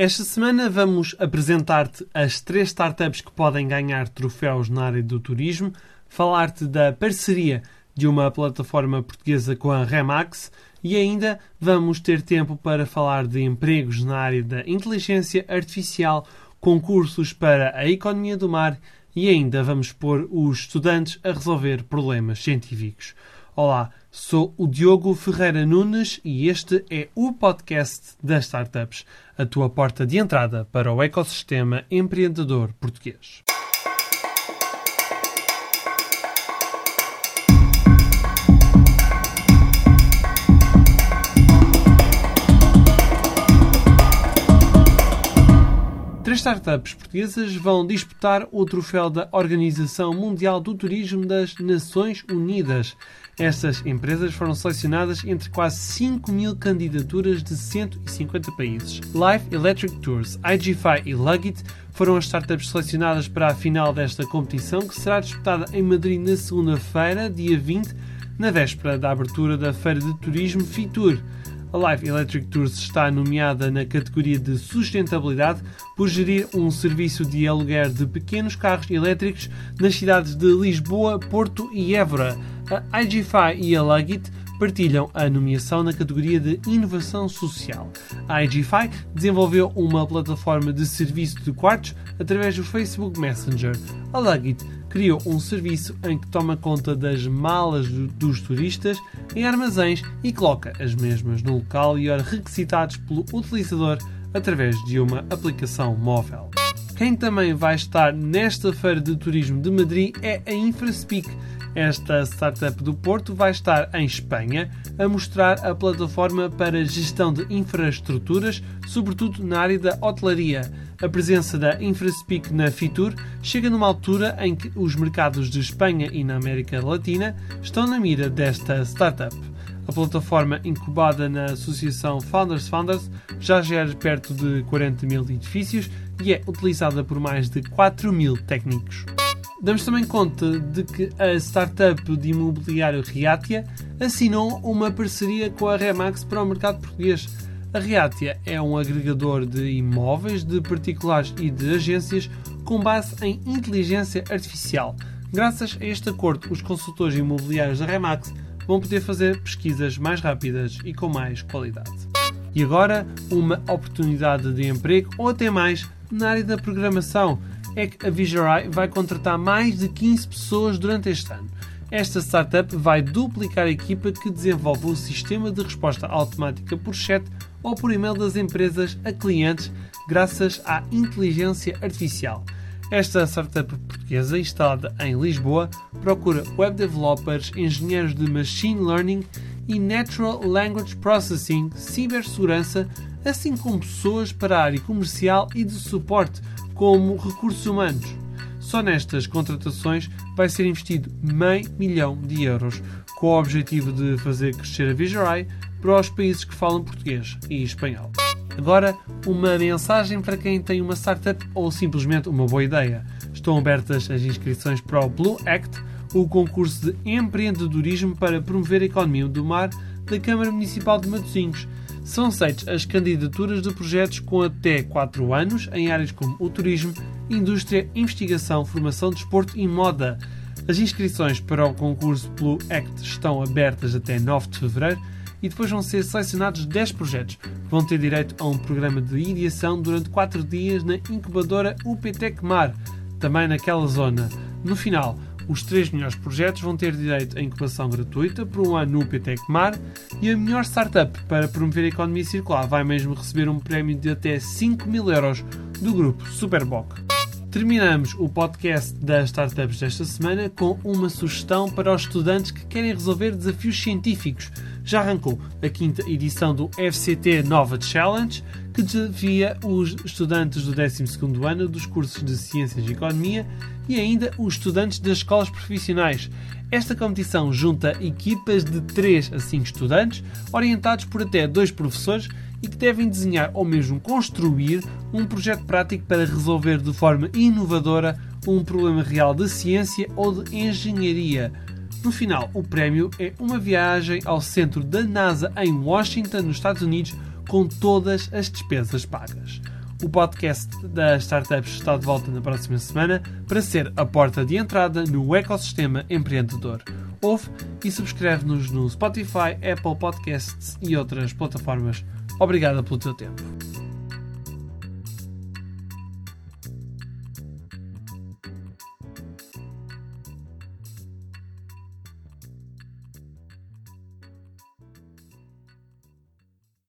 Esta semana vamos apresentar-te as três startups que podem ganhar troféus na área do turismo, falar-te da parceria de uma plataforma portuguesa com a Remax e ainda vamos ter tempo para falar de empregos na área da inteligência artificial, concursos para a economia do mar e ainda vamos pôr os estudantes a resolver problemas científicos. Olá, sou o Diogo Ferreira Nunes e este é o podcast das startups, a tua porta de entrada para o ecossistema empreendedor português. Três startups portuguesas vão disputar o troféu da Organização Mundial do Turismo das Nações Unidas. Estas empresas foram selecionadas entre quase 5 mil candidaturas de 150 países. Life Electric Tours, IGFI e Lugit foram as startups selecionadas para a final desta competição, que será disputada em Madrid na segunda-feira, dia 20, na véspera da abertura da Feira de Turismo Fitur. A Live Electric Tours está nomeada na categoria de sustentabilidade por gerir um serviço de aluguer de pequenos carros elétricos nas cidades de Lisboa, Porto e Évora. A IGFI e a Lugit partilham a nomeação na categoria de Inovação Social. A IGFI desenvolveu uma plataforma de serviço de quartos através do Facebook Messenger. A Lugit criou um serviço em que toma conta das malas dos turistas em armazéns e coloca as mesmas no local e hora requisitados pelo utilizador através de uma aplicação móvel. Quem também vai estar nesta Feira de Turismo de Madrid é a InfraSpeak. Esta startup do Porto vai estar em Espanha a mostrar a plataforma para gestão de infraestruturas, sobretudo na área da hotelaria. A presença da InfraSpeak na Fitur chega numa altura em que os mercados de Espanha e na América Latina estão na mira desta startup. A plataforma incubada na associação Founders Founders já gera perto de 40 mil edifícios e é utilizada por mais de 4 mil técnicos. Damos também conta de que a startup de imobiliário Reatia assinou uma parceria com a Remax para o mercado português. A Reatia é um agregador de imóveis de particulares e de agências com base em inteligência artificial. Graças a este acordo, os consultores imobiliários da Remax vão poder fazer pesquisas mais rápidas e com mais qualidade. E agora, uma oportunidade de emprego ou até mais na área da programação é que a Visurai vai contratar mais de 15 pessoas durante este ano. Esta startup vai duplicar a equipa que desenvolve o sistema de resposta automática por chat ou por e-mail das empresas a clientes graças à inteligência artificial. Esta startup portuguesa, instalada em Lisboa, procura web developers, engenheiros de machine learning e natural language processing, cibersegurança, assim como pessoas para a área comercial e de suporte, como recursos humanos. Só nestas contratações vai ser investido meio milhão de euros, com o objetivo de fazer crescer a Visurai para os países que falam português e espanhol. Agora, uma mensagem para quem tem uma startup ou simplesmente uma boa ideia. Estão abertas as inscrições para o Blue Act, o concurso de empreendedorismo para promover a economia do mar da Câmara Municipal de Matosinhos. São aceitas as candidaturas de projetos com até 4 anos em áreas como o turismo, indústria, investigação, formação, desporto e moda. As inscrições para o concurso Blue Act estão abertas até 9 de fevereiro e depois vão ser selecionados 10 projetos que vão ter direito a um programa de ideação durante 4 dias na incubadora UPTEC Mar, também naquela zona. No final, os três melhores projetos vão ter direito a incubação gratuita por um ano no UPTEC Mar e a melhor startup para promover a economia circular vai mesmo receber um prémio de até 5 mil euros do grupo Superboc. Terminamos o podcast das startups desta semana com uma sugestão para os estudantes que querem resolver desafios científicos. Já arrancou a quinta edição do FCT Nova Challenge, que desafia os estudantes do 12 ano dos cursos de Ciências e Economia e ainda os estudantes das escolas profissionais. Esta competição junta equipas de 3 a 5 estudantes, orientados por até dois professores e que devem desenhar ou mesmo construir um projeto prático para resolver de forma inovadora um problema real de ciência ou de engenharia. No final, o prémio é uma viagem ao centro da NASA em Washington, nos Estados Unidos, com todas as despesas pagas. O podcast das startups está de volta na próxima semana para ser a porta de entrada no ecossistema empreendedor. Ouve e subscreve-nos no Spotify, Apple Podcasts e outras plataformas. Obrigada pelo teu tempo.